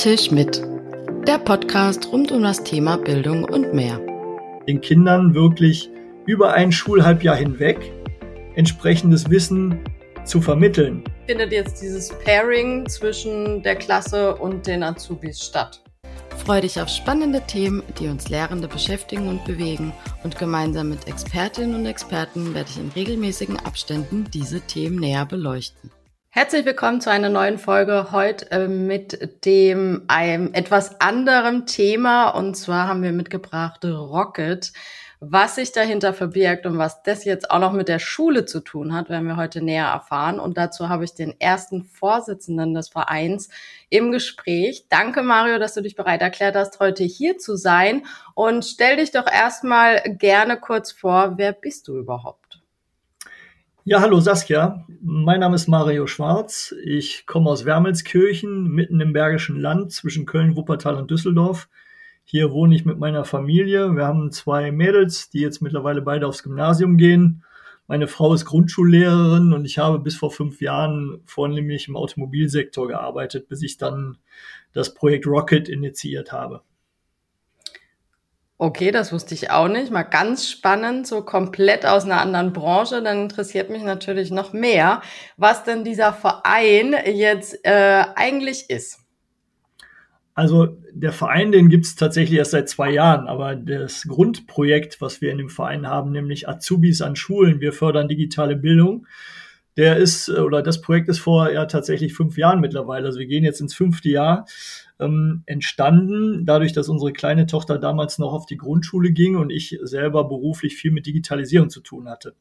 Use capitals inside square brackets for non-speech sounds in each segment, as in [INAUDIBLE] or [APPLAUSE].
Tisch mit. Der Podcast rund um das Thema Bildung und mehr. Den Kindern wirklich über ein Schulhalbjahr hinweg entsprechendes Wissen zu vermitteln. Findet jetzt dieses Pairing zwischen der Klasse und den Azubis statt? Freue dich auf spannende Themen, die uns Lehrende beschäftigen und bewegen. Und gemeinsam mit Expertinnen und Experten werde ich in regelmäßigen Abständen diese Themen näher beleuchten. Herzlich willkommen zu einer neuen Folge heute äh, mit dem einem etwas anderem Thema und zwar haben wir mitgebracht Rocket. Was sich dahinter verbirgt und was das jetzt auch noch mit der Schule zu tun hat, werden wir heute näher erfahren. Und dazu habe ich den ersten Vorsitzenden des Vereins im Gespräch. Danke, Mario, dass du dich bereit erklärt hast, heute hier zu sein. Und stell dich doch erstmal gerne kurz vor, wer bist du überhaupt? Ja, hallo Saskia. Mein Name ist Mario Schwarz. Ich komme aus Wermelskirchen, mitten im Bergischen Land zwischen Köln, Wuppertal und Düsseldorf. Hier wohne ich mit meiner Familie. Wir haben zwei Mädels, die jetzt mittlerweile beide aufs Gymnasium gehen. Meine Frau ist Grundschullehrerin und ich habe bis vor fünf Jahren vornehmlich im Automobilsektor gearbeitet, bis ich dann das Projekt Rocket initiiert habe. Okay, das wusste ich auch nicht. Mal ganz spannend, so komplett aus einer anderen Branche. Dann interessiert mich natürlich noch mehr, was denn dieser Verein jetzt äh, eigentlich ist. Also der Verein, den gibt es tatsächlich erst seit zwei Jahren, aber das Grundprojekt, was wir in dem Verein haben, nämlich Azubis an Schulen, wir fördern digitale Bildung, der ist, äh, oder das Projekt ist vor ja tatsächlich fünf Jahren mittlerweile, also wir gehen jetzt ins fünfte Jahr ähm, entstanden, dadurch, dass unsere kleine Tochter damals noch auf die Grundschule ging und ich selber beruflich viel mit Digitalisierung zu tun hatte.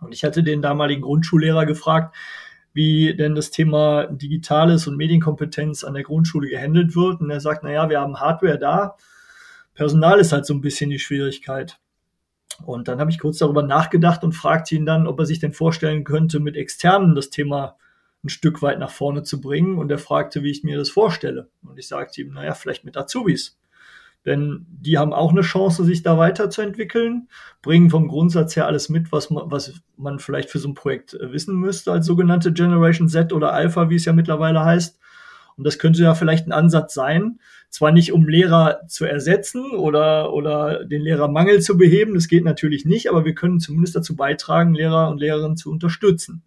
Und ich hatte den damaligen Grundschullehrer gefragt, wie denn das Thema Digitales und Medienkompetenz an der Grundschule gehandelt wird. Und er sagt, na ja, wir haben Hardware da, Personal ist halt so ein bisschen die Schwierigkeit. Und dann habe ich kurz darüber nachgedacht und fragte ihn dann, ob er sich denn vorstellen könnte, mit externen das Thema ein Stück weit nach vorne zu bringen. Und er fragte, wie ich mir das vorstelle. Und ich sagte ihm, naja, vielleicht mit Azubis. Denn die haben auch eine Chance, sich da weiterzuentwickeln, bringen vom Grundsatz her alles mit, was man, was man vielleicht für so ein Projekt äh, wissen müsste, als sogenannte Generation Z oder Alpha, wie es ja mittlerweile heißt. Und das könnte ja vielleicht ein Ansatz sein, zwar nicht um Lehrer zu ersetzen oder, oder den Lehrermangel zu beheben, das geht natürlich nicht, aber wir können zumindest dazu beitragen, Lehrer und Lehrerinnen zu unterstützen.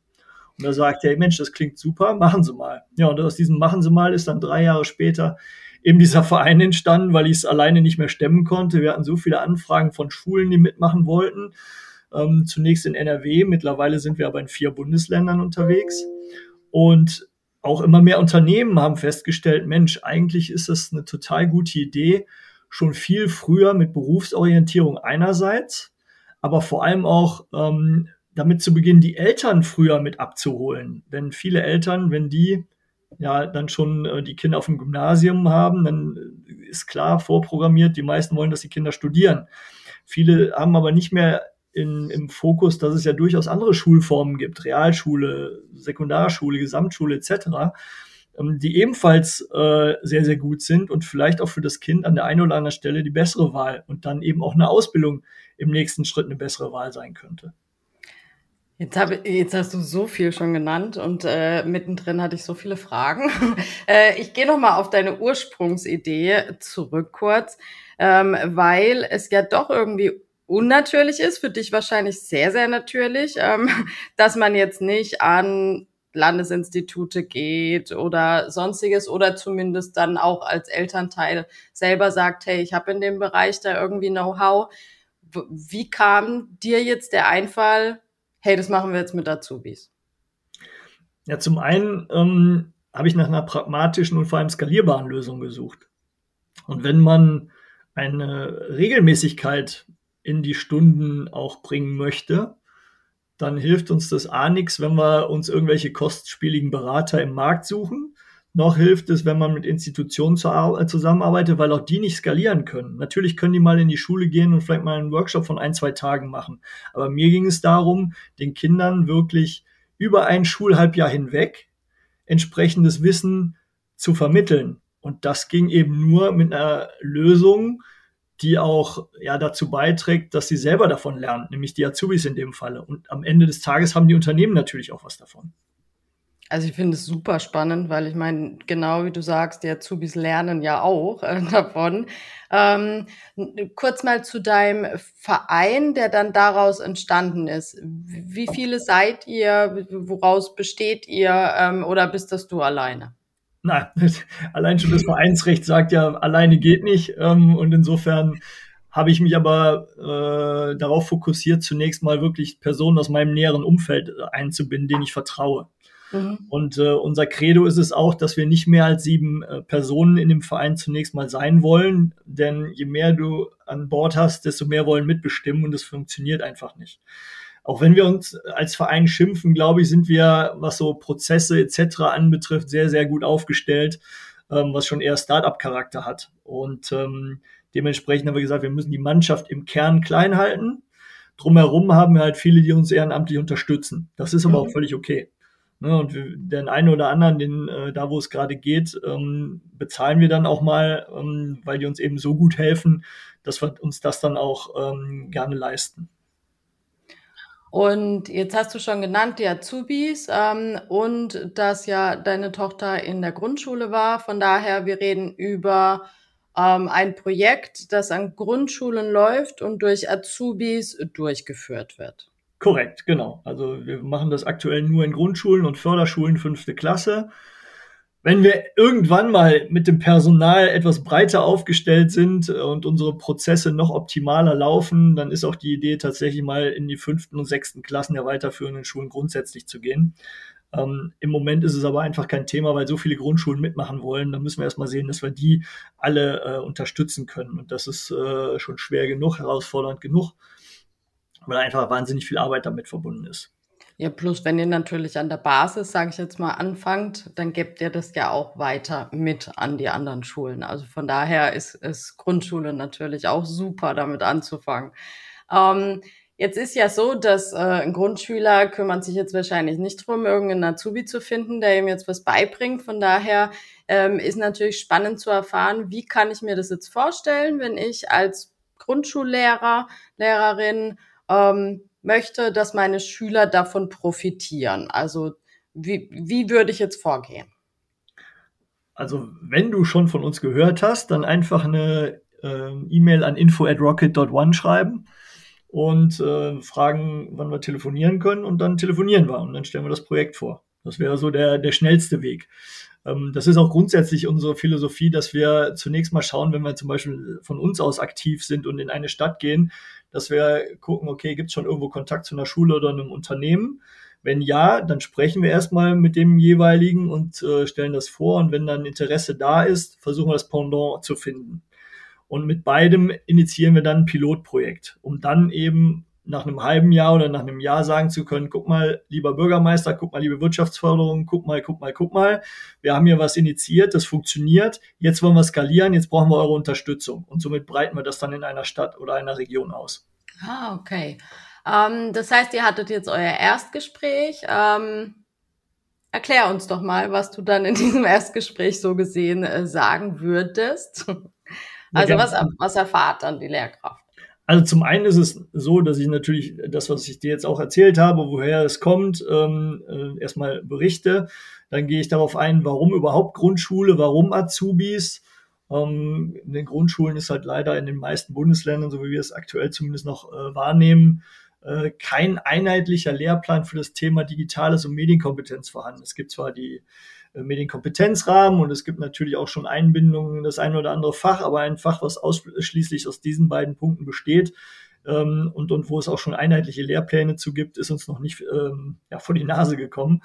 Und da sagt er, Mensch, das klingt super, machen Sie mal. Ja, und aus diesem Machen Sie mal ist dann drei Jahre später eben dieser Verein entstanden, weil ich es alleine nicht mehr stemmen konnte. Wir hatten so viele Anfragen von Schulen, die mitmachen wollten. Ähm, zunächst in NRW, mittlerweile sind wir aber in vier Bundesländern unterwegs. Und auch immer mehr Unternehmen haben festgestellt, Mensch, eigentlich ist das eine total gute Idee, schon viel früher mit Berufsorientierung einerseits, aber vor allem auch ähm, damit zu beginnen, die Eltern früher mit abzuholen. Denn viele Eltern, wenn die ja dann schon äh, die Kinder auf dem Gymnasium haben, dann ist klar vorprogrammiert, die meisten wollen, dass die Kinder studieren. Viele haben aber nicht mehr in, im Fokus, dass es ja durchaus andere Schulformen gibt, Realschule, Sekundarschule, Gesamtschule etc., ähm, die ebenfalls äh, sehr, sehr gut sind und vielleicht auch für das Kind an der einen oder anderen Stelle die bessere Wahl und dann eben auch eine Ausbildung im nächsten Schritt eine bessere Wahl sein könnte. Jetzt, hab, jetzt hast du so viel schon genannt und äh, mittendrin hatte ich so viele Fragen. [LAUGHS] äh, ich gehe noch mal auf deine Ursprungsidee zurück kurz, ähm, weil es ja doch irgendwie unnatürlich ist, für dich wahrscheinlich sehr, sehr natürlich, ähm, [LAUGHS] dass man jetzt nicht an Landesinstitute geht oder sonstiges oder zumindest dann auch als Elternteil selber sagt, hey, ich habe in dem Bereich da irgendwie Know-how. Wie kam dir jetzt der Einfall, hey, das machen wir jetzt mit Azubis? Ja, zum einen ähm, habe ich nach einer pragmatischen und vor allem skalierbaren Lösung gesucht. Und wenn man eine Regelmäßigkeit in die Stunden auch bringen möchte, dann hilft uns das A nichts, wenn wir uns irgendwelche kostspieligen Berater im Markt suchen. Noch hilft es, wenn man mit Institutionen zusammenarbeitet, weil auch die nicht skalieren können. Natürlich können die mal in die Schule gehen und vielleicht mal einen Workshop von ein, zwei Tagen machen. Aber mir ging es darum, den Kindern wirklich über ein Schulhalbjahr hinweg entsprechendes Wissen zu vermitteln. Und das ging eben nur mit einer Lösung, die auch ja dazu beiträgt, dass sie selber davon lernen, nämlich die Azubis in dem Falle. Und am Ende des Tages haben die Unternehmen natürlich auch was davon. Also ich finde es super spannend, weil ich meine, genau wie du sagst, die Azubis lernen ja auch äh, [LAUGHS] davon. Ähm, kurz mal zu deinem Verein, der dann daraus entstanden ist. Wie viele seid ihr? Woraus besteht ihr? Ähm, oder bist das du alleine? Nein, [LAUGHS] allein schon das Vereinsrecht sagt ja, alleine geht nicht. Ähm, und insofern habe ich mich aber äh, darauf fokussiert, zunächst mal wirklich Personen aus meinem näheren Umfeld einzubinden, denen ich vertraue. Mhm. Und äh, unser Credo ist es auch, dass wir nicht mehr als sieben äh, Personen in dem Verein zunächst mal sein wollen, denn je mehr du an Bord hast, desto mehr wollen mitbestimmen und es funktioniert einfach nicht. Auch wenn wir uns als Verein schimpfen, glaube ich, sind wir, was so Prozesse etc. anbetrifft, sehr, sehr gut aufgestellt, ähm, was schon eher Startup-Charakter hat. Und ähm, dementsprechend haben wir gesagt, wir müssen die Mannschaft im Kern klein halten. Drumherum haben wir halt viele, die uns ehrenamtlich unterstützen. Das ist aber mhm. auch völlig okay. Ne, und den einen oder anderen, den, äh, da wo es gerade geht, ähm, bezahlen wir dann auch mal, ähm, weil die uns eben so gut helfen, dass wir uns das dann auch ähm, gerne leisten. Und jetzt hast du schon genannt, die Azubis ähm, und dass ja deine Tochter in der Grundschule war. Von daher, wir reden über ähm, ein Projekt, das an Grundschulen läuft und durch Azubis durchgeführt wird. Korrekt, genau. Also wir machen das aktuell nur in Grundschulen und Förderschulen fünfte Klasse. Wenn wir irgendwann mal mit dem Personal etwas breiter aufgestellt sind und unsere Prozesse noch optimaler laufen, dann ist auch die Idee tatsächlich mal in die fünften und sechsten Klassen der weiterführenden Schulen grundsätzlich zu gehen. Ähm, Im Moment ist es aber einfach kein Thema, weil so viele Grundschulen mitmachen wollen. Da müssen wir erstmal sehen, dass wir die alle äh, unterstützen können. Und das ist äh, schon schwer genug, herausfordernd genug weil einfach wahnsinnig viel Arbeit damit verbunden ist. Ja, plus wenn ihr natürlich an der Basis, sage ich jetzt mal, anfangt, dann gebt ihr das ja auch weiter mit an die anderen Schulen. Also von daher ist, ist Grundschule natürlich auch super, damit anzufangen. Ähm, jetzt ist ja so, dass äh, ein Grundschüler kümmert sich jetzt wahrscheinlich nicht drum, irgendeinen Azubi zu finden, der ihm jetzt was beibringt. Von daher ähm, ist natürlich spannend zu erfahren, wie kann ich mir das jetzt vorstellen, wenn ich als Grundschullehrer, Lehrerin ähm, möchte, dass meine Schüler davon profitieren? Also wie, wie würde ich jetzt vorgehen? Also wenn du schon von uns gehört hast, dann einfach eine äh, E-Mail an info at rocket.one schreiben und äh, fragen, wann wir telefonieren können und dann telefonieren wir und dann stellen wir das Projekt vor. Das wäre so der, der schnellste Weg. Ähm, das ist auch grundsätzlich unsere Philosophie, dass wir zunächst mal schauen, wenn wir zum Beispiel von uns aus aktiv sind und in eine Stadt gehen, dass wir gucken, okay, gibt es schon irgendwo Kontakt zu einer Schule oder einem Unternehmen? Wenn ja, dann sprechen wir erstmal mit dem jeweiligen und äh, stellen das vor. Und wenn dann Interesse da ist, versuchen wir das Pendant zu finden. Und mit beidem initiieren wir dann ein Pilotprojekt, um dann eben nach einem halben Jahr oder nach einem Jahr sagen zu können, guck mal, lieber Bürgermeister, guck mal, liebe Wirtschaftsförderung, guck mal, guck mal, guck mal, wir haben hier was initiiert, das funktioniert, jetzt wollen wir skalieren, jetzt brauchen wir eure Unterstützung. Und somit breiten wir das dann in einer Stadt oder einer Region aus. Ah, okay. Ähm, das heißt, ihr hattet jetzt euer Erstgespräch. Ähm, erklär uns doch mal, was du dann in diesem Erstgespräch so gesehen äh, sagen würdest. [LAUGHS] Also was, was erfahrt dann die Lehrkraft? Also zum einen ist es so, dass ich natürlich das, was ich dir jetzt auch erzählt habe, woher es kommt, ähm, äh, erstmal berichte. Dann gehe ich darauf ein, warum überhaupt Grundschule, warum Azubis. Ähm, in den Grundschulen ist halt leider in den meisten Bundesländern, so wie wir es aktuell zumindest noch äh, wahrnehmen, äh, kein einheitlicher Lehrplan für das Thema Digitales und Medienkompetenz vorhanden. Es gibt zwar die Medienkompetenzrahmen und es gibt natürlich auch schon Einbindungen in das eine oder andere Fach, aber ein Fach, was ausschließlich aus diesen beiden Punkten besteht ähm, und, und wo es auch schon einheitliche Lehrpläne zu gibt, ist uns noch nicht ähm, ja, vor die Nase gekommen.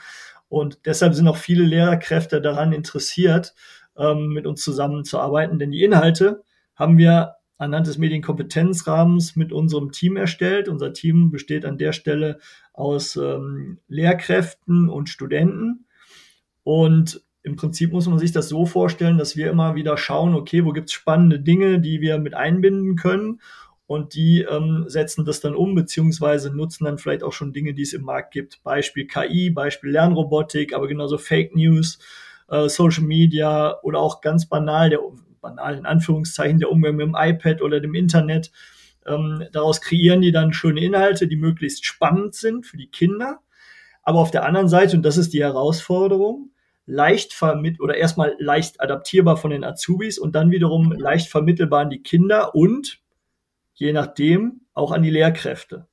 Und deshalb sind auch viele Lehrerkräfte daran interessiert, ähm, mit uns zusammenzuarbeiten, denn die Inhalte haben wir anhand des Medienkompetenzrahmens mit unserem Team erstellt. Unser Team besteht an der Stelle aus ähm, Lehrkräften und Studenten. Und im Prinzip muss man sich das so vorstellen, dass wir immer wieder schauen, okay, wo gibt es spannende Dinge, die wir mit einbinden können und die ähm, setzen das dann um, beziehungsweise nutzen dann vielleicht auch schon Dinge, die es im Markt gibt. Beispiel KI, Beispiel Lernrobotik, aber genauso Fake News, äh, Social Media oder auch ganz banal, der banal in Anführungszeichen, der Umgang mit dem iPad oder dem Internet. Ähm, daraus kreieren die dann schöne Inhalte, die möglichst spannend sind für die Kinder aber auf der anderen Seite, und das ist die Herausforderung, leicht vermittelt oder erstmal leicht adaptierbar von den Azubis und dann wiederum leicht vermittelbar an die Kinder und je nachdem auch an die Lehrkräfte.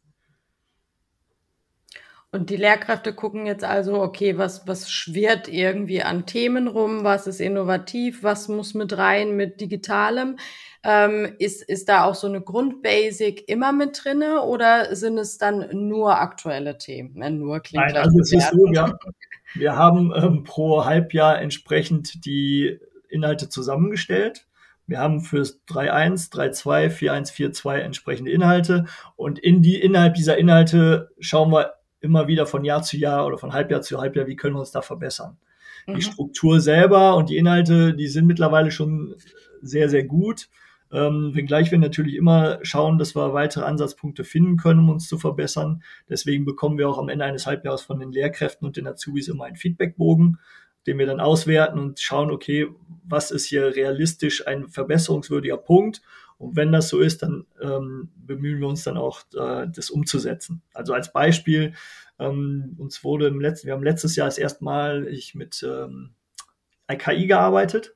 Und die Lehrkräfte gucken jetzt also, okay, was, was schwirrt irgendwie an Themen rum, was ist innovativ, was muss mit rein mit Digitalem. Ähm, ist, ist da auch so eine Grundbasic immer mit drinne oder sind es dann nur aktuelle Themen? Ja, nur klingt Nein, also es ist so, wir, wir haben ähm, pro Halbjahr entsprechend die Inhalte zusammengestellt. Wir haben fürs 3.1, 3.2, 4.1, 4.2 entsprechende Inhalte und in die, innerhalb dieser Inhalte schauen wir immer wieder von Jahr zu Jahr oder von Halbjahr zu Halbjahr, wie können wir uns da verbessern. Mhm. Die Struktur selber und die Inhalte, die sind mittlerweile schon sehr, sehr gut. Ähm, wenngleich wir natürlich immer schauen, dass wir weitere Ansatzpunkte finden können, um uns zu verbessern. Deswegen bekommen wir auch am Ende eines Halbjahres von den Lehrkräften und den Azubis immer einen Feedbackbogen, den wir dann auswerten und schauen, okay, was ist hier realistisch ein verbesserungswürdiger Punkt und wenn das so ist, dann ähm, bemühen wir uns dann auch, äh, das umzusetzen. Also als Beispiel, ähm, uns wurde im letzten, wir haben letztes Jahr das erste Mal ich mit ähm, IKI gearbeitet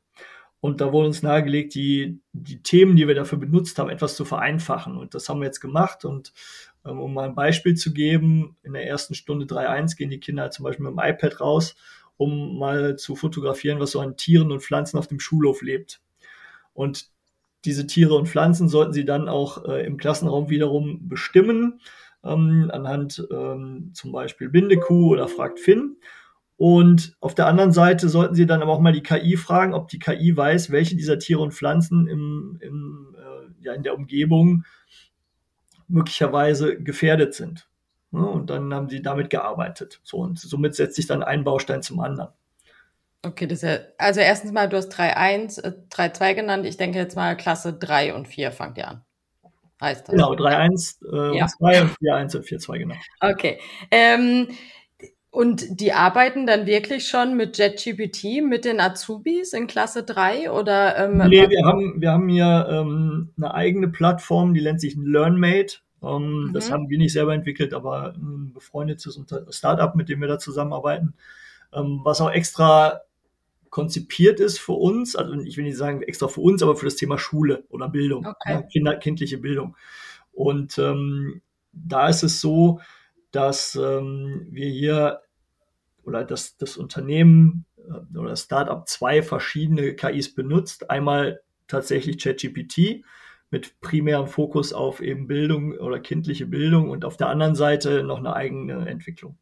und da wurde uns nahegelegt, die, die Themen, die wir dafür benutzt haben, etwas zu vereinfachen. Und das haben wir jetzt gemacht. Und ähm, um mal ein Beispiel zu geben, in der ersten Stunde 3.1 gehen die Kinder zum Beispiel mit dem iPad raus, um mal zu fotografieren, was so an Tieren und Pflanzen auf dem Schulhof lebt. Und diese Tiere und Pflanzen sollten sie dann auch äh, im Klassenraum wiederum bestimmen, ähm, anhand ähm, zum Beispiel Bindekuh oder Fragt Finn. Und auf der anderen Seite sollten Sie dann aber auch mal die KI fragen, ob die KI weiß, welche dieser Tiere und Pflanzen im, im, äh, ja, in der Umgebung möglicherweise gefährdet sind. Ja, und dann haben Sie damit gearbeitet. So, und somit setzt sich dann ein Baustein zum anderen. Okay, das ist ja, also erstens mal, du hast 3.1, äh, 3.2 genannt. Ich denke jetzt mal Klasse 3 und 4 fangt ihr an. Heißt das? Genau, 3.1 äh, ja. und 2 und 4.1 und 4.2, genau. Okay. Ähm, und die arbeiten dann wirklich schon mit JetGPT, mit den Azubis in Klasse 3 oder? Ähm, nee, wir haben, wir haben hier ähm, eine eigene Plattform, die nennt sich LearnMate. Ähm, mhm. Das haben wir nicht selber entwickelt, aber ein befreundetes Startup, mit dem wir da zusammenarbeiten, ähm, was auch extra konzipiert ist für uns, also ich will nicht sagen extra für uns, aber für das Thema Schule oder Bildung, okay. ja, Kinder, kindliche Bildung. Und ähm, da ist es so, dass ähm, wir hier oder dass das Unternehmen äh, oder das Startup zwei verschiedene KIs benutzt. Einmal tatsächlich ChatGPT mit primärem Fokus auf eben Bildung oder kindliche Bildung und auf der anderen Seite noch eine eigene Entwicklung.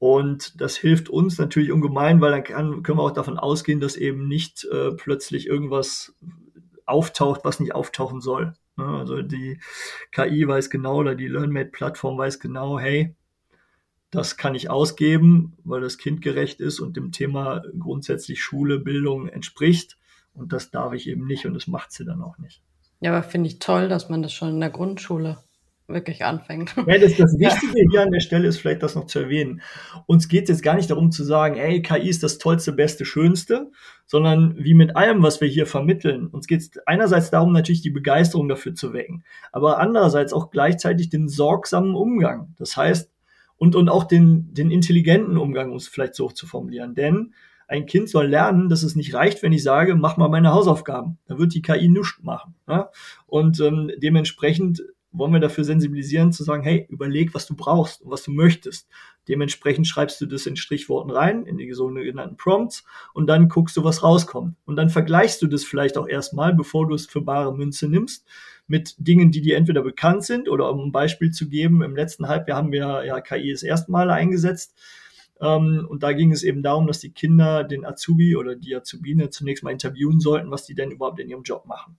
Und das hilft uns natürlich ungemein, weil dann kann, können wir auch davon ausgehen, dass eben nicht äh, plötzlich irgendwas auftaucht, was nicht auftauchen soll. Ne? Also die KI weiß genau oder die LearnMate-Plattform weiß genau, hey, das kann ich ausgeben, weil das kindgerecht ist und dem Thema grundsätzlich Schule, Bildung entspricht. Und das darf ich eben nicht und das macht sie dann auch nicht. Ja, aber finde ich toll, dass man das schon in der Grundschule wirklich anfängt. Ja, das, das [LAUGHS] Wichtige hier an der Stelle ist vielleicht das noch zu erwähnen. Uns geht es jetzt gar nicht darum zu sagen, ey, KI ist das Tollste, Beste, Schönste, sondern wie mit allem, was wir hier vermitteln. Uns geht es einerseits darum, natürlich die Begeisterung dafür zu wecken, aber andererseits auch gleichzeitig den sorgsamen Umgang. Das heißt, und, und auch den, den intelligenten Umgang, um es vielleicht so zu formulieren. Denn ein Kind soll lernen, dass es nicht reicht, wenn ich sage, mach mal meine Hausaufgaben. Da wird die KI nichts machen. Ja? Und ähm, dementsprechend wollen wir dafür sensibilisieren, zu sagen, hey, überleg, was du brauchst und was du möchtest. Dementsprechend schreibst du das in Strichworten rein, in die sogenannten Prompts, und dann guckst du, was rauskommt. Und dann vergleichst du das vielleicht auch erstmal, bevor du es für bare Münze nimmst, mit Dingen, die dir entweder bekannt sind oder um ein Beispiel zu geben, im letzten Halbjahr haben wir ja KI das erste Mal eingesetzt. Ähm, und da ging es eben darum, dass die Kinder den Azubi oder die Azubine zunächst mal interviewen sollten, was die denn überhaupt in ihrem Job machen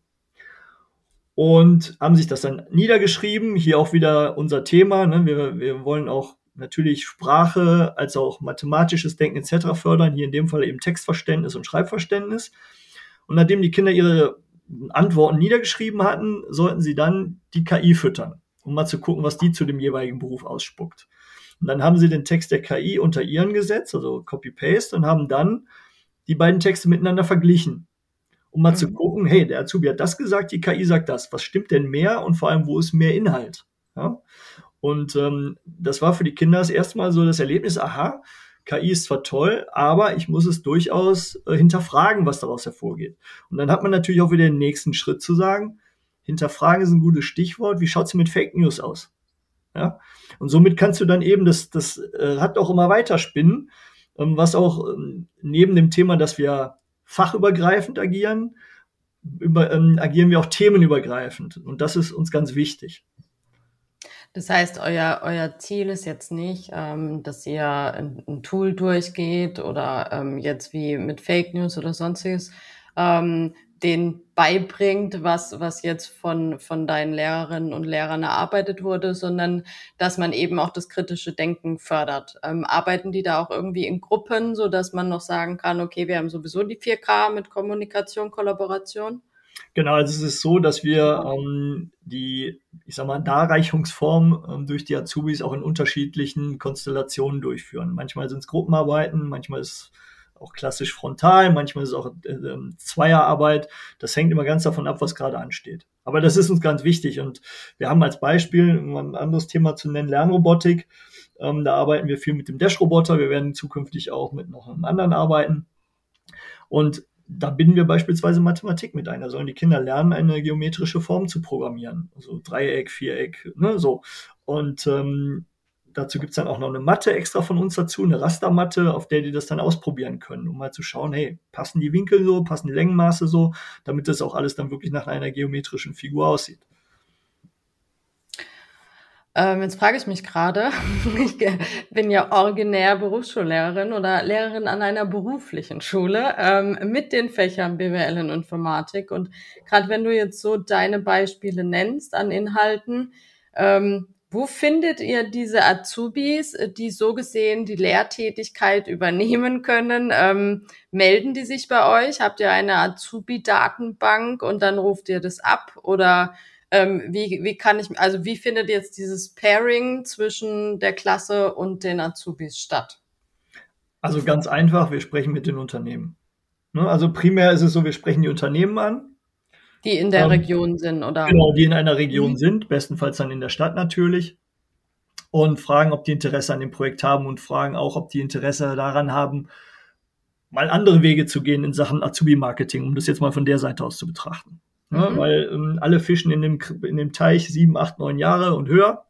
und haben sich das dann niedergeschrieben. Hier auch wieder unser Thema. Ne? Wir, wir wollen auch natürlich Sprache als auch mathematisches Denken etc. fördern. Hier in dem Fall eben Textverständnis und Schreibverständnis. Und nachdem die Kinder ihre Antworten niedergeschrieben hatten, sollten sie dann die KI füttern, um mal zu gucken, was die zu dem jeweiligen Beruf ausspuckt. Und dann haben sie den Text der KI unter ihren gesetzt, also Copy-Paste, und haben dann die beiden Texte miteinander verglichen um mal mhm. zu gucken, hey, der Azubi hat das gesagt, die KI sagt das. Was stimmt denn mehr und vor allem, wo ist mehr Inhalt? Ja? Und ähm, das war für die Kinder das erste Mal so das Erlebnis, aha, KI ist zwar toll, aber ich muss es durchaus äh, hinterfragen, was daraus hervorgeht. Und dann hat man natürlich auch wieder den nächsten Schritt zu sagen, hinterfragen ist ein gutes Stichwort, wie schaut es mit Fake News aus? Ja? Und somit kannst du dann eben, das, das äh, hat auch immer weiter spinnen, ähm, was auch ähm, neben dem Thema, dass wir fachübergreifend agieren, über, ähm, agieren wir auch themenübergreifend. Und das ist uns ganz wichtig. Das heißt, euer, euer Ziel ist jetzt nicht, ähm, dass ihr ein, ein, Tool durchgeht oder ähm, jetzt wie mit Fake News oder sonstiges, ähm, den beibringt, was, was jetzt von, von deinen Lehrerinnen und Lehrern erarbeitet wurde, sondern dass man eben auch das kritische Denken fördert. Ähm, arbeiten die da auch irgendwie in Gruppen, so dass man noch sagen kann, okay, wir haben sowieso die 4K mit Kommunikation, Kollaboration? Genau, also es ist so, dass wir ähm, die, ich sag mal, Darreichungsform ähm, durch die Azubis auch in unterschiedlichen Konstellationen durchführen. Manchmal sind es Gruppenarbeiten, manchmal ist auch klassisch frontal, manchmal ist es auch äh, Zweierarbeit. Das hängt immer ganz davon ab, was gerade ansteht. Aber das ist uns ganz wichtig und wir haben als Beispiel, um ein anderes Thema zu nennen, Lernrobotik. Ähm, da arbeiten wir viel mit dem Dash-Roboter. Wir werden zukünftig auch mit noch einem anderen arbeiten. Und da binden wir beispielsweise Mathematik mit ein. Da sollen die Kinder lernen, eine geometrische Form zu programmieren. Also Dreieck, Viereck, ne, so. Und ähm, dazu gibt's dann auch noch eine Matte extra von uns dazu, eine Rastermatte, auf der die das dann ausprobieren können, um mal zu schauen, hey, passen die Winkel so, passen die Längenmaße so, damit das auch alles dann wirklich nach einer geometrischen Figur aussieht. Ähm, jetzt frage ich mich gerade, [LAUGHS] ich bin ja originär Berufsschullehrerin oder Lehrerin an einer beruflichen Schule ähm, mit den Fächern BWL und Informatik. Und gerade wenn du jetzt so deine Beispiele nennst an Inhalten, ähm, wo findet ihr diese Azubis, die so gesehen die Lehrtätigkeit übernehmen können? Ähm, melden die sich bei euch? Habt ihr eine Azubi-Datenbank und dann ruft ihr das ab? Oder ähm, wie, wie kann ich, also wie findet jetzt dieses Pairing zwischen der Klasse und den Azubis statt? Also ganz einfach, wir sprechen mit den Unternehmen. Ne? Also primär ist es so, wir sprechen die Unternehmen an. Die in der ähm, Region sind, oder? Genau, die in einer Region mhm. sind, bestenfalls dann in der Stadt natürlich. Und fragen, ob die Interesse an dem Projekt haben und fragen auch, ob die Interesse daran haben, mal andere Wege zu gehen in Sachen Azubi-Marketing, um das jetzt mal von der Seite aus zu betrachten. Ja, mhm. Weil ähm, alle fischen in dem, in dem Teich sieben, acht, neun Jahre und höher.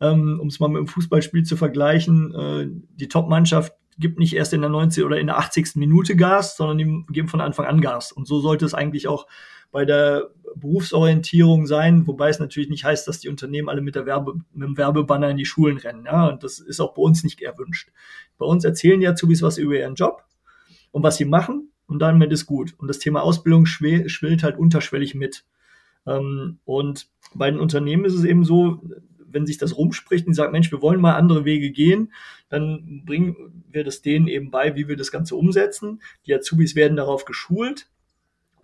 Ähm, um es mal mit dem Fußballspiel zu vergleichen, äh, die Top-Mannschaft gibt nicht erst in der 90. oder in der 80. Minute Gas, sondern die geben von Anfang an Gas. Und so sollte es eigentlich auch bei der Berufsorientierung sein, wobei es natürlich nicht heißt, dass die Unternehmen alle mit, der Werbe, mit dem Werbebanner in die Schulen rennen. Ja, und das ist auch bei uns nicht erwünscht. Bei uns erzählen die Azubis was über ihren Job und was sie machen und damit ist gut. Und das Thema Ausbildung schwillt halt unterschwellig mit. Ähm, und bei den Unternehmen ist es eben so, wenn sich das rumspricht und sagt, Mensch, wir wollen mal andere Wege gehen, dann bringen wir das denen eben bei, wie wir das Ganze umsetzen. Die Azubis werden darauf geschult.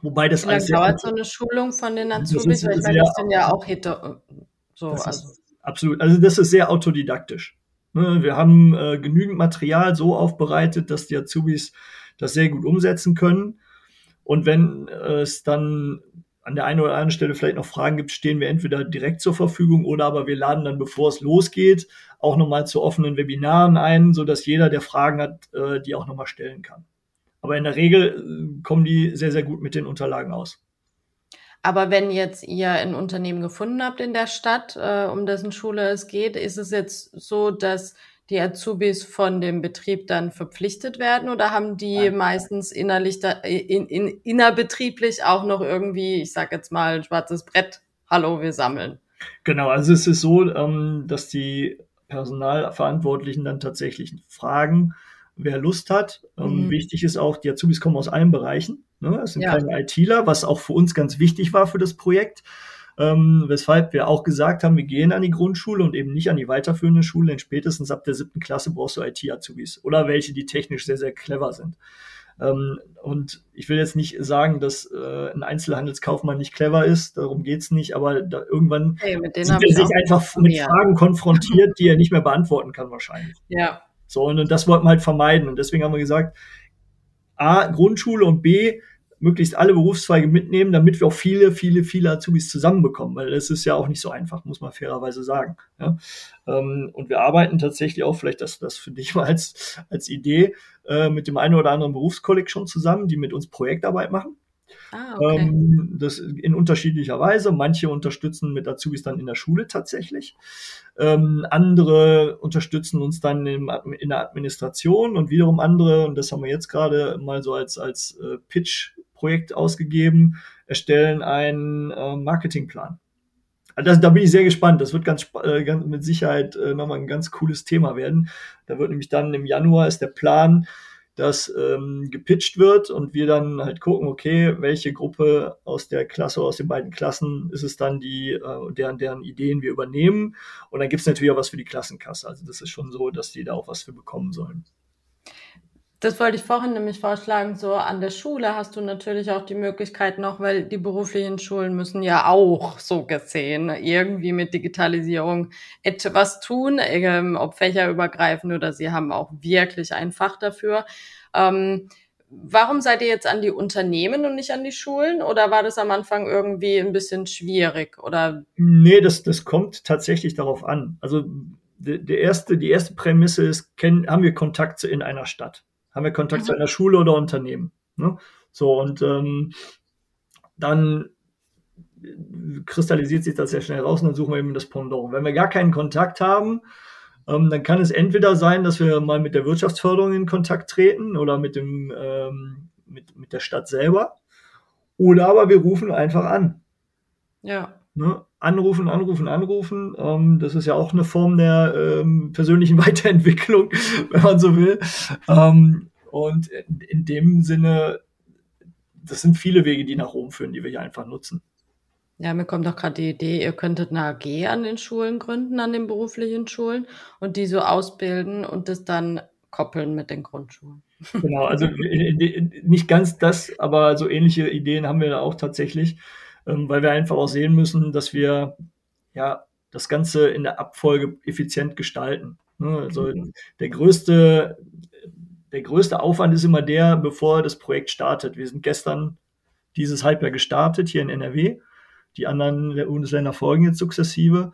Wobei das Wie lange dauert so eine Schulung von den Azubis? Weil ich meine, das sind ja auch heter so. Also. Absolut. Also das ist sehr autodidaktisch. Ne, wir haben äh, genügend Material so aufbereitet, dass die Azubis das sehr gut umsetzen können. Und wenn äh, es dann an der einen oder anderen Stelle vielleicht noch Fragen gibt, stehen wir entweder direkt zur Verfügung oder aber wir laden dann, bevor es losgeht, auch nochmal zu offenen Webinaren ein, sodass jeder, der Fragen hat, äh, die auch nochmal stellen kann. Aber in der Regel äh, kommen die sehr, sehr gut mit den Unterlagen aus. Aber wenn jetzt ihr ein Unternehmen gefunden habt in der Stadt, äh, um dessen Schule es geht, ist es jetzt so, dass die Azubis von dem Betrieb dann verpflichtet werden oder haben die Nein. meistens innerlich da, in, in, innerbetrieblich auch noch irgendwie, ich sag jetzt mal, ein schwarzes Brett, hallo, wir sammeln? Genau, also es ist so, ähm, dass die Personalverantwortlichen dann tatsächlich fragen, wer Lust hat. Ähm, mhm. Wichtig ist auch, die Azubis kommen aus allen Bereichen. Ne? Es sind ja. keine ITler, was auch für uns ganz wichtig war für das Projekt ähm, weshalb wir auch gesagt haben, wir gehen an die Grundschule und eben nicht an die weiterführende Schule, denn spätestens ab der siebten Klasse brauchst du IT-Azubis oder welche, die technisch sehr, sehr clever sind. Ähm, und ich will jetzt nicht sagen, dass äh, ein Einzelhandelskaufmann nicht clever ist, darum geht's nicht, aber da, irgendwann hey, sieht er sich einfach mit. Fragen konfrontiert, die er nicht mehr beantworten kann wahrscheinlich. Ja. So, und, und das wollten wir halt vermeiden. Und deswegen haben wir gesagt, A, Grundschule und B, möglichst alle Berufszweige mitnehmen, damit wir auch viele, viele, viele Azubis zusammenbekommen, weil das ist ja auch nicht so einfach, muss man fairerweise sagen. Ja? Ähm, und wir arbeiten tatsächlich auch, vielleicht das, das für dich [LAUGHS] mal als, als Idee, äh, mit dem einen oder anderen Berufskolleg schon zusammen, die mit uns Projektarbeit machen. Ah, okay. ähm, das in unterschiedlicher Weise. Manche unterstützen mit Azubis dann in der Schule tatsächlich. Ähm, andere unterstützen uns dann im, in der Administration und wiederum andere, und das haben wir jetzt gerade mal so als, als äh, Pitch-Projekt ausgegeben, erstellen einen äh, Marketingplan. Also das, da bin ich sehr gespannt. Das wird ganz, äh, ganz mit Sicherheit äh, nochmal ein ganz cooles Thema werden. Da wird nämlich dann im Januar ist der Plan, dass ähm, gepitcht wird und wir dann halt gucken, okay, welche Gruppe aus der Klasse, aus den beiden Klassen ist es dann, die, äh, deren, deren Ideen wir übernehmen. Und dann gibt es natürlich auch was für die Klassenkasse. Also das ist schon so, dass die da auch was für bekommen sollen. Das wollte ich vorhin nämlich vorschlagen, so an der Schule hast du natürlich auch die Möglichkeit noch, weil die beruflichen Schulen müssen ja auch so gesehen irgendwie mit Digitalisierung etwas tun, ähm, ob fächerübergreifend oder sie haben auch wirklich ein Fach dafür. Ähm, warum seid ihr jetzt an die Unternehmen und nicht an die Schulen? Oder war das am Anfang irgendwie ein bisschen schwierig? Oder? Nee, das, das kommt tatsächlich darauf an. Also der erste, die erste Prämisse ist, kennen, haben wir Kontakt in einer Stadt? Haben wir Kontakt mhm. zu einer Schule oder Unternehmen. Ne? So, und ähm, dann kristallisiert sich das sehr schnell raus und dann suchen wir eben das Pendant. Wenn wir gar keinen Kontakt haben, ähm, dann kann es entweder sein, dass wir mal mit der Wirtschaftsförderung in Kontakt treten oder mit, dem, ähm, mit, mit der Stadt selber. Oder aber wir rufen einfach an. Ja. Ne? Anrufen, anrufen, anrufen. Ähm, das ist ja auch eine Form der ähm, persönlichen [LAUGHS] Weiterentwicklung, wenn man so will. Ähm, und in, in dem Sinne, das sind viele Wege, die nach Rom führen, die wir hier einfach nutzen. Ja, mir kommt doch gerade die Idee, ihr könntet eine AG an den Schulen gründen, an den beruflichen Schulen und die so ausbilden und das dann koppeln mit den Grundschulen. Genau, also nicht ganz das, aber so ähnliche Ideen haben wir da auch tatsächlich ähm, weil wir einfach auch sehen müssen, dass wir ja das Ganze in der Abfolge effizient gestalten. Ne? Also mhm. der größte, der größte Aufwand ist immer der, bevor das Projekt startet. Wir sind gestern dieses Halbjahr gestartet hier in NRW. Die anderen Bundesländer folgen jetzt sukzessive.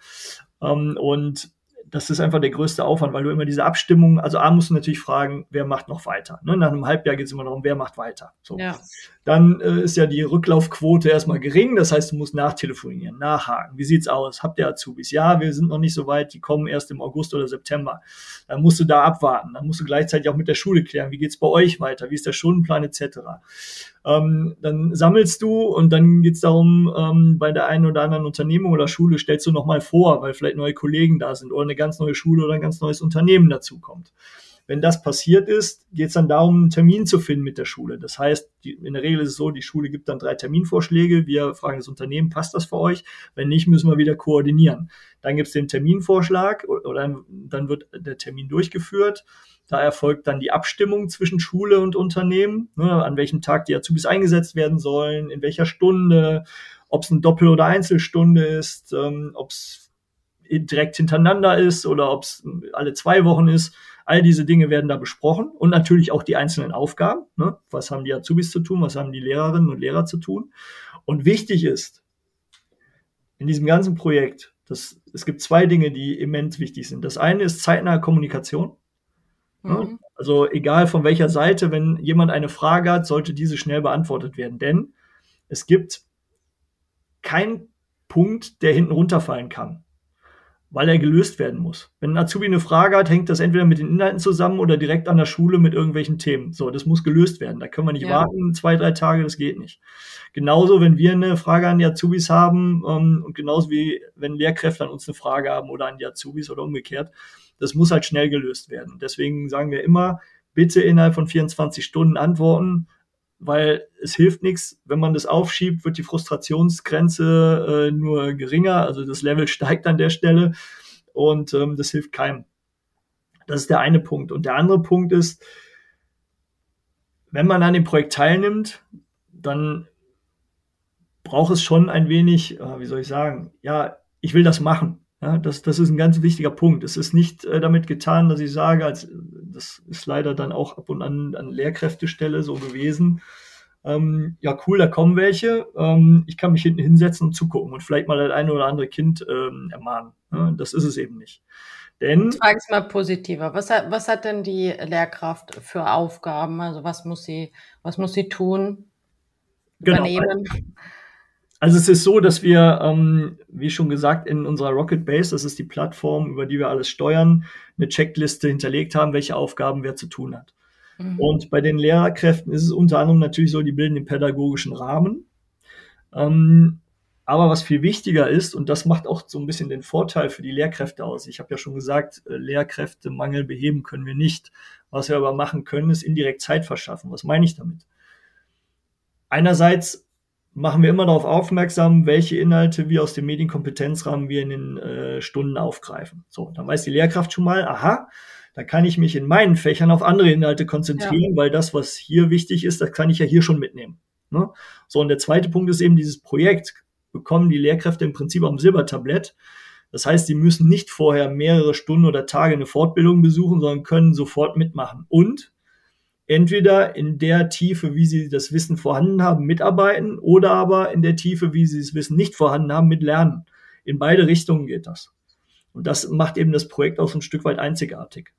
Ähm, und das ist einfach der größte Aufwand, weil du immer diese Abstimmung, also A musst du natürlich fragen, wer macht noch weiter. Ne? Nach einem Halbjahr geht es immer darum, wer macht weiter. So. Ja. Dann äh, ist ja die Rücklaufquote erstmal gering, das heißt, du musst nachtelefonieren, nachhaken. Wie sieht's aus? Habt ihr Azubis? Ja, wir sind noch nicht so weit, die kommen erst im August oder September. Dann musst du da abwarten. Dann musst du gleichzeitig auch mit der Schule klären, wie geht's bei euch weiter, wie ist der Stundenplan etc. Ähm, dann sammelst du und dann geht's darum, ähm, bei der einen oder anderen Unternehmung oder Schule stellst du nochmal vor, weil vielleicht neue Kollegen da sind oder eine ganz neue Schule oder ein ganz neues Unternehmen dazukommt. Wenn das passiert ist, geht es dann darum, einen Termin zu finden mit der Schule. Das heißt, die, in der Regel ist es so, die Schule gibt dann drei Terminvorschläge. Wir fragen das Unternehmen, passt das für euch? Wenn nicht, müssen wir wieder koordinieren. Dann gibt es den Terminvorschlag oder dann wird der Termin durchgeführt. Da erfolgt dann die Abstimmung zwischen Schule und Unternehmen, ne, an welchem Tag die Azubis eingesetzt werden sollen, in welcher Stunde, ob es eine Doppel- oder Einzelstunde ist, ähm, ob es direkt hintereinander ist oder ob es alle zwei Wochen ist. All diese Dinge werden da besprochen und natürlich auch die einzelnen Aufgaben. Ne? Was haben die Azubis zu tun? Was haben die Lehrerinnen und Lehrer zu tun? Und wichtig ist, in diesem ganzen Projekt, dass es gibt zwei Dinge, die immens wichtig sind. Das eine ist zeitnahe Kommunikation. Ne? Mhm. Also egal von welcher Seite, wenn jemand eine Frage hat, sollte diese schnell beantwortet werden. Denn es gibt keinen Punkt, der hinten runterfallen kann weil er gelöst werden muss. Wenn ein Azubi eine Frage hat, hängt das entweder mit den Inhalten zusammen oder direkt an der Schule mit irgendwelchen Themen. So, das muss gelöst werden. Da können wir nicht ja. warten, zwei, drei Tage, das geht nicht. Genauso, wenn wir eine Frage an die Azubis haben ähm, und genauso wie wenn Lehrkräfte an uns eine Frage haben oder an die Azubis oder umgekehrt, das muss halt schnell gelöst werden. Deswegen sagen wir immer, bitte innerhalb von 24 Stunden antworten weil es hilft nichts, wenn man das aufschiebt, wird die Frustrationsgrenze äh, nur geringer, also das Level [LAUGHS] steigt an der Stelle und ähm, das hilft keinem. Das ist der eine Punkt. Und der andere Punkt ist, wenn man an dem Projekt teilnimmt, dann braucht es schon ein wenig, äh, wie soll ich sagen, ja, ich will das machen. Ja, das, das ist ein ganz wichtiger Punkt. Es ist nicht äh, damit getan, dass ich sage, als, das ist leider dann auch ab und an an Lehrkräftestelle so gewesen, ähm, ja cool, da kommen welche, ähm, ich kann mich hinten hinsetzen und zugucken und vielleicht mal das eine oder andere Kind ähm, ermahnen. Ne? Das ist es eben nicht. Denn. Ich frage es mal positiver. Was hat, was hat denn die Lehrkraft für Aufgaben? Also was muss sie, was muss sie tun? Genau. Übernehmen? [LAUGHS] Also es ist so, dass wir, ähm, wie schon gesagt, in unserer Rocket Base, das ist die Plattform, über die wir alles steuern, eine Checkliste hinterlegt haben, welche Aufgaben wer zu tun hat. Mhm. Und bei den Lehrerkräften ist es unter anderem natürlich so, die bilden den pädagogischen Rahmen. Ähm, aber was viel wichtiger ist, und das macht auch so ein bisschen den Vorteil für die Lehrkräfte aus. Ich habe ja schon gesagt, äh, Lehrkräftemangel beheben können wir nicht. Was wir aber machen können, ist indirekt Zeit verschaffen. Was meine ich damit? Einerseits machen wir immer darauf aufmerksam, welche Inhalte wir aus dem Medienkompetenzrahmen wir in den äh, Stunden aufgreifen. So, dann weiß die Lehrkraft schon mal, aha, da kann ich mich in meinen Fächern auf andere Inhalte konzentrieren, ja. weil das, was hier wichtig ist, das kann ich ja hier schon mitnehmen. Ne? So, und der zweite Punkt ist eben dieses Projekt bekommen die Lehrkräfte im Prinzip am Silbertablett. Das heißt, sie müssen nicht vorher mehrere Stunden oder Tage eine Fortbildung besuchen, sondern können sofort mitmachen. Und entweder in der Tiefe, wie sie das Wissen vorhanden haben, mitarbeiten oder aber in der Tiefe, wie sie das Wissen nicht vorhanden haben, mitlernen. In beide Richtungen geht das. Und das macht eben das Projekt auch so ein Stück weit einzigartig.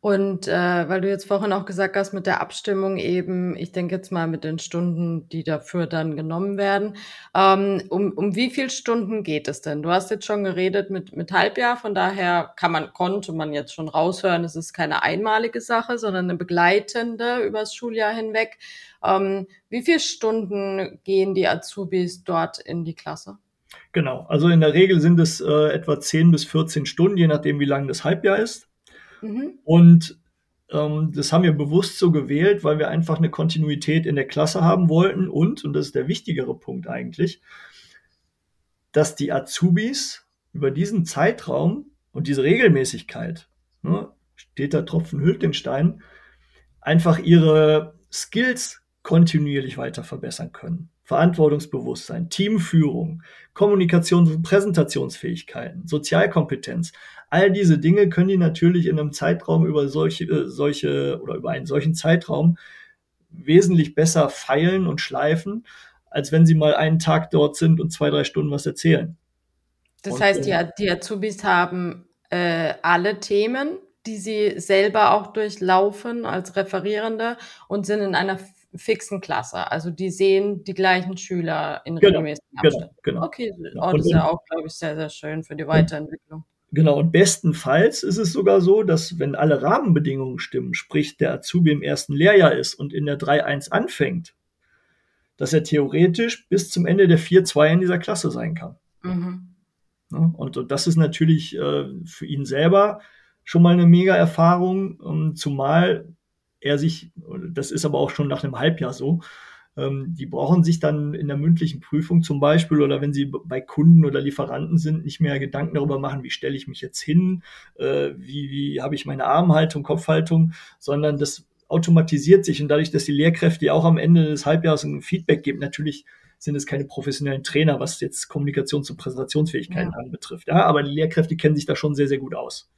Und äh, weil du jetzt vorhin auch gesagt hast, mit der Abstimmung eben, ich denke jetzt mal mit den Stunden, die dafür dann genommen werden, ähm, um, um wie viele Stunden geht es denn? Du hast jetzt schon geredet mit, mit Halbjahr, von daher kann man, konnte man jetzt schon raushören, es ist keine einmalige Sache, sondern eine begleitende übers Schuljahr hinweg. Ähm, wie viele Stunden gehen die Azubis dort in die Klasse? Genau, also in der Regel sind es äh, etwa 10 bis 14 Stunden, je nachdem, wie lang das Halbjahr ist. Mhm. Und ähm, das haben wir bewusst so gewählt, weil wir einfach eine Kontinuität in der Klasse haben wollten und, und das ist der wichtigere Punkt eigentlich, dass die Azubis über diesen Zeitraum und diese Regelmäßigkeit, ne, steht da Tropfen hüllt den Stein, einfach ihre Skills kontinuierlich weiter verbessern können. Verantwortungsbewusstsein, Teamführung, Kommunikations- und Präsentationsfähigkeiten, Sozialkompetenz. All diese Dinge können die natürlich in einem Zeitraum über solche, äh, solche oder über einen solchen Zeitraum wesentlich besser feilen und schleifen, als wenn sie mal einen Tag dort sind und zwei, drei Stunden was erzählen. Das und, heißt, die, äh, die Azubis haben äh, alle Themen, die sie selber auch durchlaufen als Referierende und sind in einer fixen Klasse. Also die sehen die gleichen Schüler in genau, regelmäßigen genau, Abständen. Genau, genau. Okay, oh, das ist ja auch, glaube ich, sehr, sehr schön für die Weiterentwicklung. Genau, und bestenfalls ist es sogar so, dass wenn alle Rahmenbedingungen stimmen, sprich der Azubi im ersten Lehrjahr ist und in der 3.1 anfängt, dass er theoretisch bis zum Ende der 4.2 in dieser Klasse sein kann. Mhm. und, und, das ist natürlich äh, für ihn selber schon mal eine mega Erfahrung, um, zumal er sich, das ist aber auch schon nach einem Halbjahr so, ähm, die brauchen sich dann in der mündlichen Prüfung zum Beispiel oder wenn sie bei Kunden oder Lieferanten sind, nicht mehr Gedanken darüber machen, wie stelle ich mich jetzt hin, äh, wie, wie habe ich meine Armhaltung, Kopfhaltung, sondern das automatisiert sich und dadurch, dass die Lehrkräfte ja auch am Ende des Halbjahres ein Feedback geben, natürlich sind es keine professionellen Trainer, was jetzt Kommunikations- und Präsentationsfähigkeiten ja. anbetrifft. Ja, aber die Lehrkräfte kennen sich da schon sehr, sehr gut aus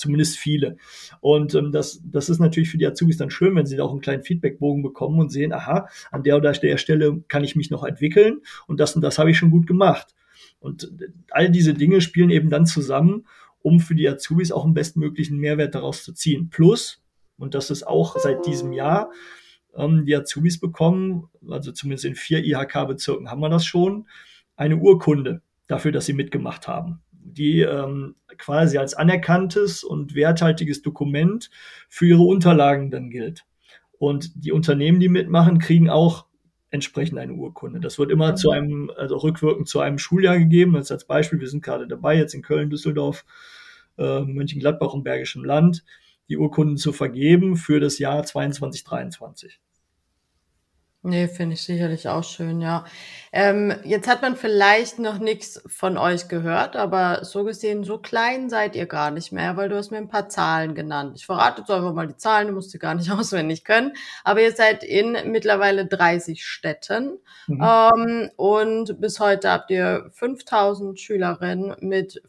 zumindest viele. Und ähm, das, das ist natürlich für die Azubis dann schön, wenn sie da auch einen kleinen Feedbackbogen bekommen und sehen, aha, an der oder der Stelle kann ich mich noch entwickeln und das und das habe ich schon gut gemacht. Und äh, all diese Dinge spielen eben dann zusammen, um für die Azubis auch einen bestmöglichen Mehrwert daraus zu ziehen. Plus, und das ist auch seit diesem Jahr, ähm, die Azubis bekommen, also zumindest in vier IHK-Bezirken haben wir das schon, eine Urkunde dafür, dass sie mitgemacht haben die ähm, quasi als anerkanntes und werthaltiges Dokument für ihre Unterlagen dann gilt. Und die Unternehmen, die mitmachen, kriegen auch entsprechend eine Urkunde. Das wird immer zu einem, also rückwirkend zu einem Schuljahr gegeben. Das als Beispiel, wir sind gerade dabei, jetzt in Köln, Düsseldorf, äh, Mönchengladbach und Bergischem Land, die Urkunden zu vergeben für das Jahr 22, 23. Nee, finde ich sicherlich auch schön, ja. Ähm, jetzt hat man vielleicht noch nichts von euch gehört, aber so gesehen, so klein seid ihr gar nicht mehr, weil du hast mir ein paar Zahlen genannt. Ich verrate jetzt einfach mal die Zahlen, du musst sie gar nicht [LAUGHS] auswendig können. Aber ihr seid in mittlerweile 30 Städten mhm. ähm, und bis heute habt ihr 5000 Schülerinnen mit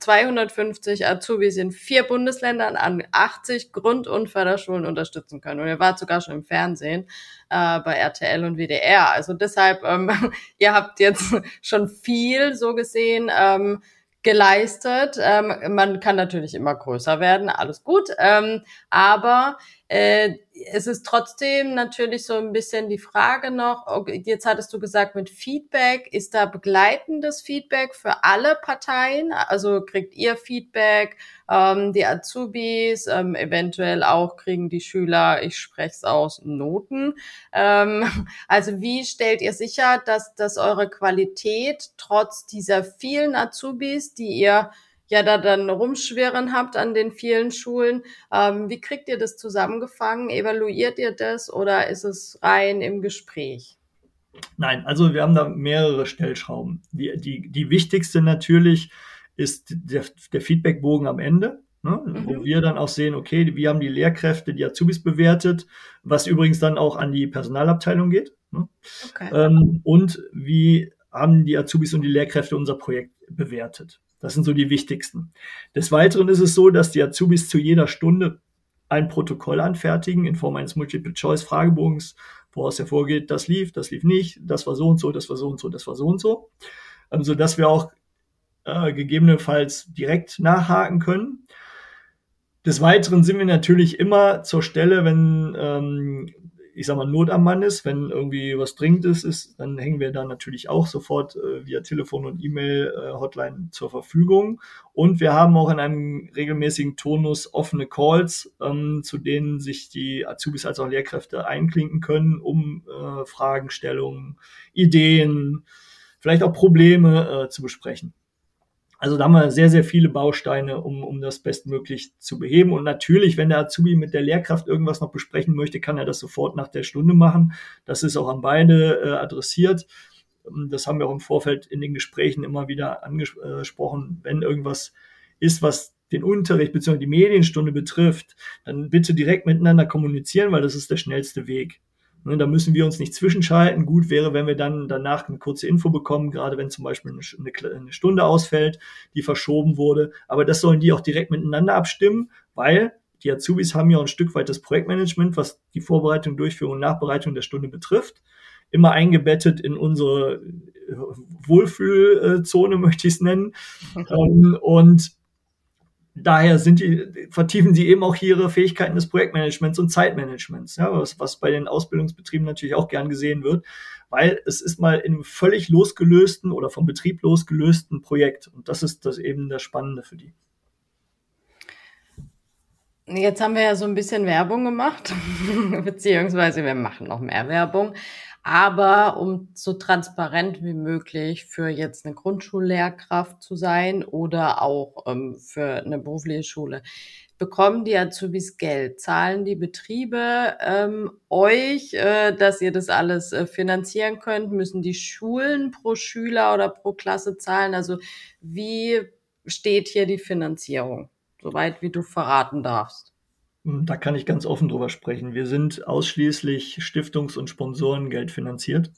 250 Azubis in vier Bundesländern an 80 Grund- und Förderschulen unterstützen können. Und ihr wart sogar schon im Fernsehen äh, bei RTL und WDR. Also deshalb, ähm, [LAUGHS] ihr habt jetzt schon viel so gesehen ähm, geleistet. Ähm, man kann natürlich immer größer werden, alles gut. Ähm, aber äh, es ist trotzdem natürlich so ein bisschen die Frage noch, jetzt hattest du gesagt mit Feedback, ist da begleitendes Feedback für alle Parteien? Also kriegt ihr Feedback, ähm, die Azubis, ähm, eventuell auch kriegen die Schüler, ich spreche es aus, Noten. Ähm, [LAUGHS] also wie stellt ihr sicher, dass, dass eure Qualität trotz dieser vielen Azubis, die ihr ja da dann rumschwirren habt an den vielen Schulen. Ähm, wie kriegt ihr das zusammengefangen? Evaluiert ihr das oder ist es rein im Gespräch? Nein, also wir haben da mehrere Stellschrauben. Die, die, die wichtigste natürlich ist der, der Feedbackbogen am Ende. Ne, mhm. wo wir dann auch sehen, okay, wie haben die Lehrkräfte die Azubis bewertet, was übrigens dann auch an die Personalabteilung geht. Ne? Okay. Ähm, und wie haben die Azubis und die Lehrkräfte unser Projekt bewertet. Das sind so die wichtigsten. Des Weiteren ist es so, dass die Azubis zu jeder Stunde ein Protokoll anfertigen in Form eines Multiple-Choice-Fragebogens, woraus hervorgeht, das lief, das lief nicht, das war so und so, das war so und so, das war so und so, ähm, so dass wir auch äh, gegebenenfalls direkt nachhaken können. Des Weiteren sind wir natürlich immer zur Stelle, wenn ähm, ich sag mal, Not am Mann ist, wenn irgendwie was Dringendes ist, dann hängen wir da natürlich auch sofort äh, via Telefon und E-Mail-Hotline äh, zur Verfügung. Und wir haben auch in einem regelmäßigen Tonus offene Calls, ähm, zu denen sich die Azubis als auch Lehrkräfte einklinken können, um äh, Fragestellungen, Ideen, vielleicht auch Probleme äh, zu besprechen. Also da haben wir sehr, sehr viele Bausteine, um, um das bestmöglich zu beheben. Und natürlich, wenn der Azubi mit der Lehrkraft irgendwas noch besprechen möchte, kann er das sofort nach der Stunde machen. Das ist auch an beide äh, adressiert. Ähm, das haben wir auch im Vorfeld in den Gesprächen immer wieder angesprochen. Wenn irgendwas ist, was den Unterricht bzw. die Medienstunde betrifft, dann bitte direkt miteinander kommunizieren, weil das ist der schnellste Weg. Ne, da müssen wir uns nicht zwischenschalten. Gut wäre, wenn wir dann danach eine kurze Info bekommen, gerade wenn zum Beispiel eine, eine Stunde ausfällt, die verschoben wurde. Aber das sollen die auch direkt miteinander abstimmen, weil die Azubis haben ja ein Stück weit das Projektmanagement, was die Vorbereitung, Durchführung und Nachbereitung der Stunde betrifft, immer eingebettet in unsere Wohlfühlzone, [LAUGHS] möchte ich es nennen. [LAUGHS] Ähm, und daher sind die, vertiefen sie eben auch ihre Fähigkeiten des Projektmanagements und Zeitmanagements, ja, was, was bei den Ausbildungsbetrieben natürlich auch gern gesehen wird, weil es ist mal in einem völlig losgelösten oder vom Betrieb losgelösten Projekt. Und das ist das eben das Spannende für die. Jetzt haben wir ja so ein bisschen Werbung gemacht, [LAUGHS] beziehungsweise wir machen noch mehr Werbung aber um so transparent wie möglich für jetzt eine Grundschullehrkraft zu sein oder auch ähm, für eine berufliche Schule. Bekommen die Azubis Geld? Zahlen die Betriebe ähm, euch, äh, dass ihr das alles äh, finanzieren könnt? Müssen die Schulen pro Schüler oder pro Klasse zahlen? Also wie steht hier die Finanzierung? Soweit wie du verraten darfst. Da kann ich ganz offen drüber sprechen. Wir sind ausschließlich Stiftungs- und Sponsorengeld finanziert.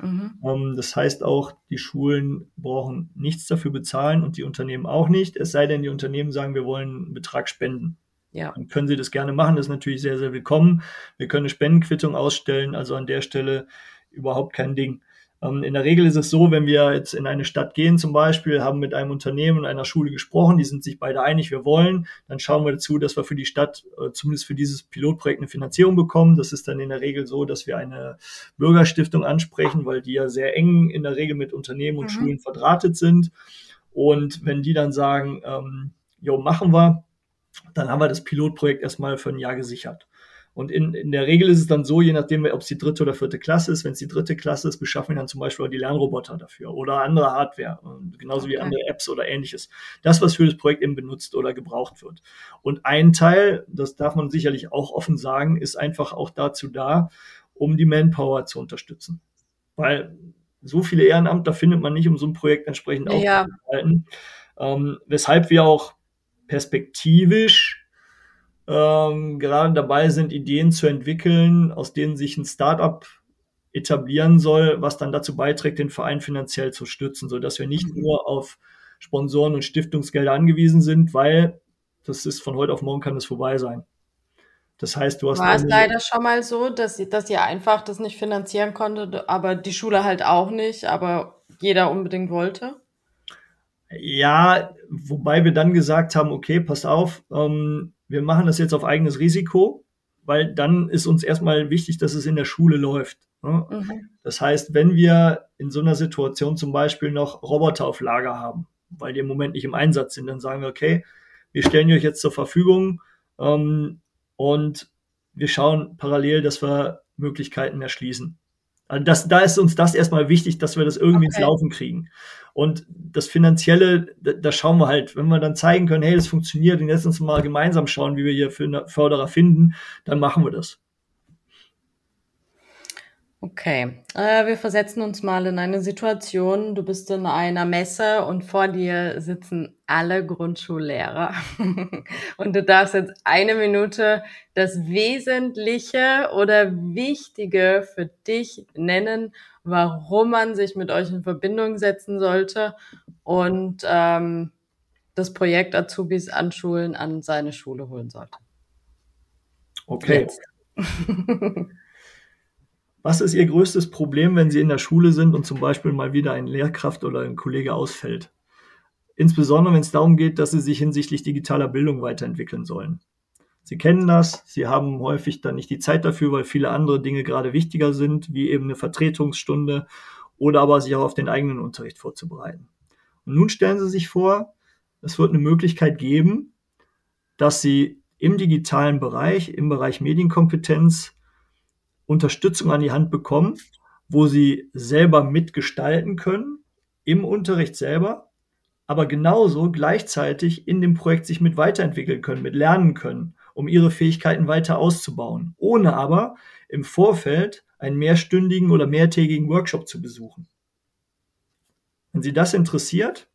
Mhm. Ähm, das heißt auch, die Schulen brauchen nichts dafür bezahlen und die Unternehmen auch nicht. Es sei denn, die Unternehmen sagen, wir wollen einen Betrag spenden. Ja. Dann können sie das gerne machen. Das ist natürlich sehr, sehr willkommen. Wir können eine Spendenquittung ausstellen. Also an der Stelle überhaupt kein Ding. Ähm, in der Regel ist es so, wenn wir jetzt in eine Stadt gehen zum Beispiel, haben mit einem Unternehmen und einer Schule gesprochen, die sind sich beide einig, wir wollen, dann schauen wir dazu, dass wir für die Stadt äh, zumindest für dieses Pilotprojekt eine Finanzierung bekommen. Das ist dann in der Regel so, dass wir eine Bürgerstiftung ansprechen, weil die ja sehr eng in der Regel mit Unternehmen und mhm. Schulen verdrahtet sind. Und wenn die dann sagen, ähm, jo, machen wir, dann haben wir das Pilotprojekt erstmal für ein Jahr gesichert. Und in, in der Regel ist es dann so, je nachdem, ob es die dritte oder vierte Klasse ist, wenn es die dritte Klasse ist, beschaffen wir dann zum Beispiel auch die Lernroboter dafür oder andere Hardware, genauso okay. wie andere Apps oder ähnliches. Das, was für das Projekt eben benutzt oder gebraucht wird. Und ein Teil, das darf man sicherlich auch offen sagen, ist einfach auch dazu da, um die Manpower zu unterstützen. Weil so viele Ehrenamtler findet man nicht, um so ein Projekt entsprechend ja. aufzuhalten. Ähm, weshalb wir auch perspektivisch ähm, gerade dabei sind, Ideen zu entwickeln, aus denen sich ein Startup etablieren soll, was dann dazu beiträgt, den Verein finanziell zu stützen, sodass wir nicht mhm. nur auf Sponsoren und Stiftungsgelder angewiesen sind, weil das ist von heute auf morgen kann es vorbei sein. Das heißt, du hast. War es leider schon mal so, dass, dass ihr einfach das nicht finanzieren konntet, aber die Schule halt auch nicht, aber jeder unbedingt wollte? Ja, wobei wir dann gesagt haben, okay, pass auf, ähm, wir machen das jetzt auf eigenes Risiko, weil dann ist uns erstmal wichtig, dass es in der Schule läuft. Ne? Mhm. Das heißt, wenn wir in so einer Situation zum Beispiel noch Roboter auf Lager haben, weil die im Moment nicht im Einsatz sind, dann sagen wir, okay, wir stellen die euch jetzt zur Verfügung ähm, und wir schauen parallel, dass wir Möglichkeiten erschließen. Also das, da ist uns das erstmal wichtig, dass wir das irgendwie okay. ins Laufen kriegen. Und das Finanzielle, da, da, schauen wir halt, wenn wir dann zeigen können, hey, das funktioniert und jetzt uns mal gemeinsam schauen, wie wir hier Förderer finden, dann machen wir das. Okay, äh, wir versetzen uns mal in eine Situation. Du bist in einer Messe und vor dir sitzen alle Grundschullehrer. [LAUGHS] und du darfst jetzt eine Minute das Wesentliche oder Wichtige für dich nennen, warum man sich mit euch in Verbindung setzen sollte und ähm, das Projekt Azubis an Schulen an seine Schule holen sollte. Okay. [LAUGHS] Was ist Ihr größtes Problem, wenn Sie in der Schule sind und zum Beispiel mal wieder ein Lehrkraft oder ein Kollege ausfällt? Insbesondere wenn es darum geht, dass Sie sich hinsichtlich digitaler Bildung weiterentwickeln sollen. Sie kennen das, Sie haben häufig dann nicht die Zeit dafür, weil viele andere Dinge gerade wichtiger sind, wie eben eine Vertretungsstunde oder aber sich auch auf den eigenen Unterricht vorzubereiten. Und nun stellen Sie sich vor, es wird eine Möglichkeit geben, dass Sie im digitalen Bereich, im Bereich Medienkompetenz Unterstützung an die Hand bekommen, wo sie selber mitgestalten können, im Unterricht selber, aber genauso gleichzeitig in dem Projekt sich mit weiterentwickeln können, mit lernen können, um ihre Fähigkeiten weiter auszubauen, ohne aber im Vorfeld einen mehrstündigen oder mehrtägigen Workshop zu besuchen. Wenn Sie das interessiert,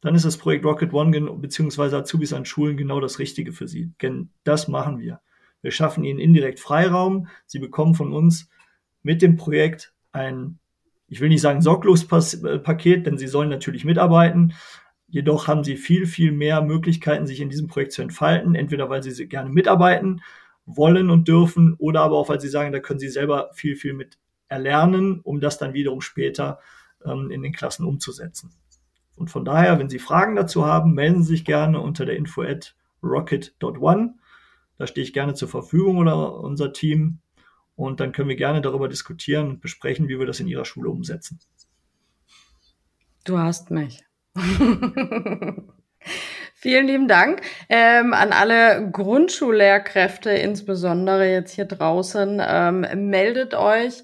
dann ist das Projekt Rocket One bzw. Azubis an Schulen genau das Richtige für Sie. Denn das machen wir. Wir schaffen ihnen indirekt Freiraum. Sie bekommen von uns mit dem Projekt ein, ich will nicht sagen Sorglospaket, denn sie sollen natürlich mitarbeiten. Jedoch haben sie viel, viel mehr Möglichkeiten, sich in diesem Projekt zu entfalten. Entweder weil sie gerne mitarbeiten wollen und dürfen oder aber auch, weil sie sagen, da können sie selber viel, viel mit erlernen, um das dann wiederum später ähm, in den Klassen umzusetzen. Und von daher, wenn Sie Fragen dazu haben, melden Sie sich gerne unter der info at rocket.one. Da stehe ich gerne zur Verfügung oder unser Team. Und dann können wir gerne darüber diskutieren und besprechen, wie wir das in Ihrer Schule umsetzen. Du hast mich. [LAUGHS] Vielen lieben Dank ähm, an alle Grundschullehrkräfte, insbesondere jetzt hier draußen. Ähm, meldet euch,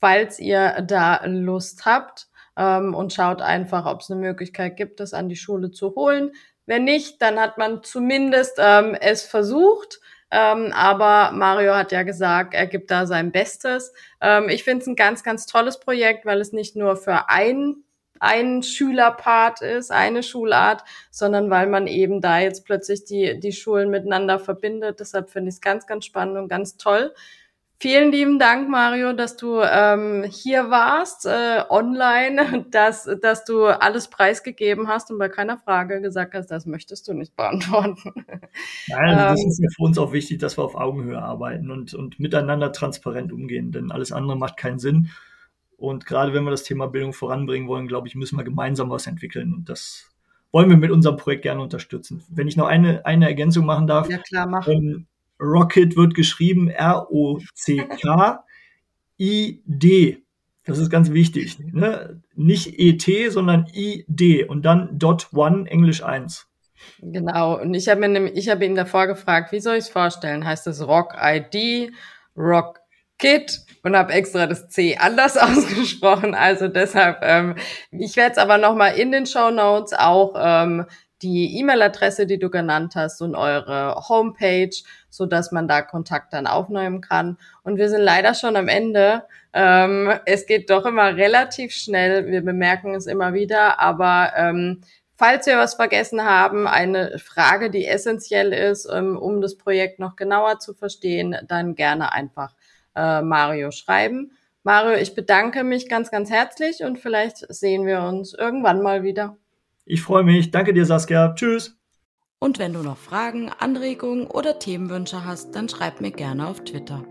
falls ihr da Lust habt ähm, und schaut einfach, ob es eine Möglichkeit gibt, das an die Schule zu holen. Wenn nicht, dann hat man zumindest ähm, es versucht. Ähm, aber Mario hat ja gesagt, er gibt da sein Bestes. Ähm, ich finde es ein ganz, ganz tolles Projekt, weil es nicht nur für ein ein Schülerpart ist, eine Schulart, sondern weil man eben da jetzt plötzlich die, die Schulen miteinander verbindet. Deshalb finde ich es ganz, ganz spannend und ganz toll. Vielen lieben Dank, Mario, dass du ähm, hier warst, äh, online, [LAUGHS] dass, dass du alles preisgegeben hast und bei keiner Frage gesagt hast, das möchtest du nicht beantworten. [LAUGHS] Nein, also das ähm, ist ja für uns auch wichtig, dass wir auf Augenhöhe arbeiten und, und miteinander transparent umgehen, denn alles andere macht keinen Sinn. Und gerade wenn wir das Thema Bildung voranbringen wollen, glaube ich, müssen wir gemeinsam was entwickeln. Und das wollen wir mit unserem Projekt gerne unterstützen. Wenn ich noch eine, eine Ergänzung machen darf. Ja, klar, mach. Ähm, Rocket wird geschrieben R-O-C-K-I-D. Das ist ganz wichtig. Ne? Nicht ET, sondern ID und dann Dot One, Englisch 1. Genau. Und ich habe habe ihn davor gefragt, wie soll ich es vorstellen? Heißt es Rock ID, Rock Kit und habe extra das C anders [LAUGHS] ausgesprochen. Also deshalb, ähm, ich werde es aber nochmal in den Show Notes auch ähm, die E-Mail-Adresse, die du genannt hast und eure Homepage, so dass man da Kontakt dann aufnehmen kann. Und wir sind leider schon am Ende. Ähm, es geht doch immer relativ schnell. Wir bemerken es immer wieder, aber ähm, Falls wir was vergessen haben, eine Frage, die essentiell ist, ähm, um das Projekt noch genauer zu verstehen, dann gerne einfach äh, Mario schreiben. Mario, ich bedanke mich ganz, ganz herzlich und vielleicht sehen wir uns irgendwann mal wieder. Ich freue mich. Danke dir, Saskia. Tschüss. Und wenn du noch Fragen, Anregungen oder Themenwünsche hast, dann schreib mir gerne auf Twitter.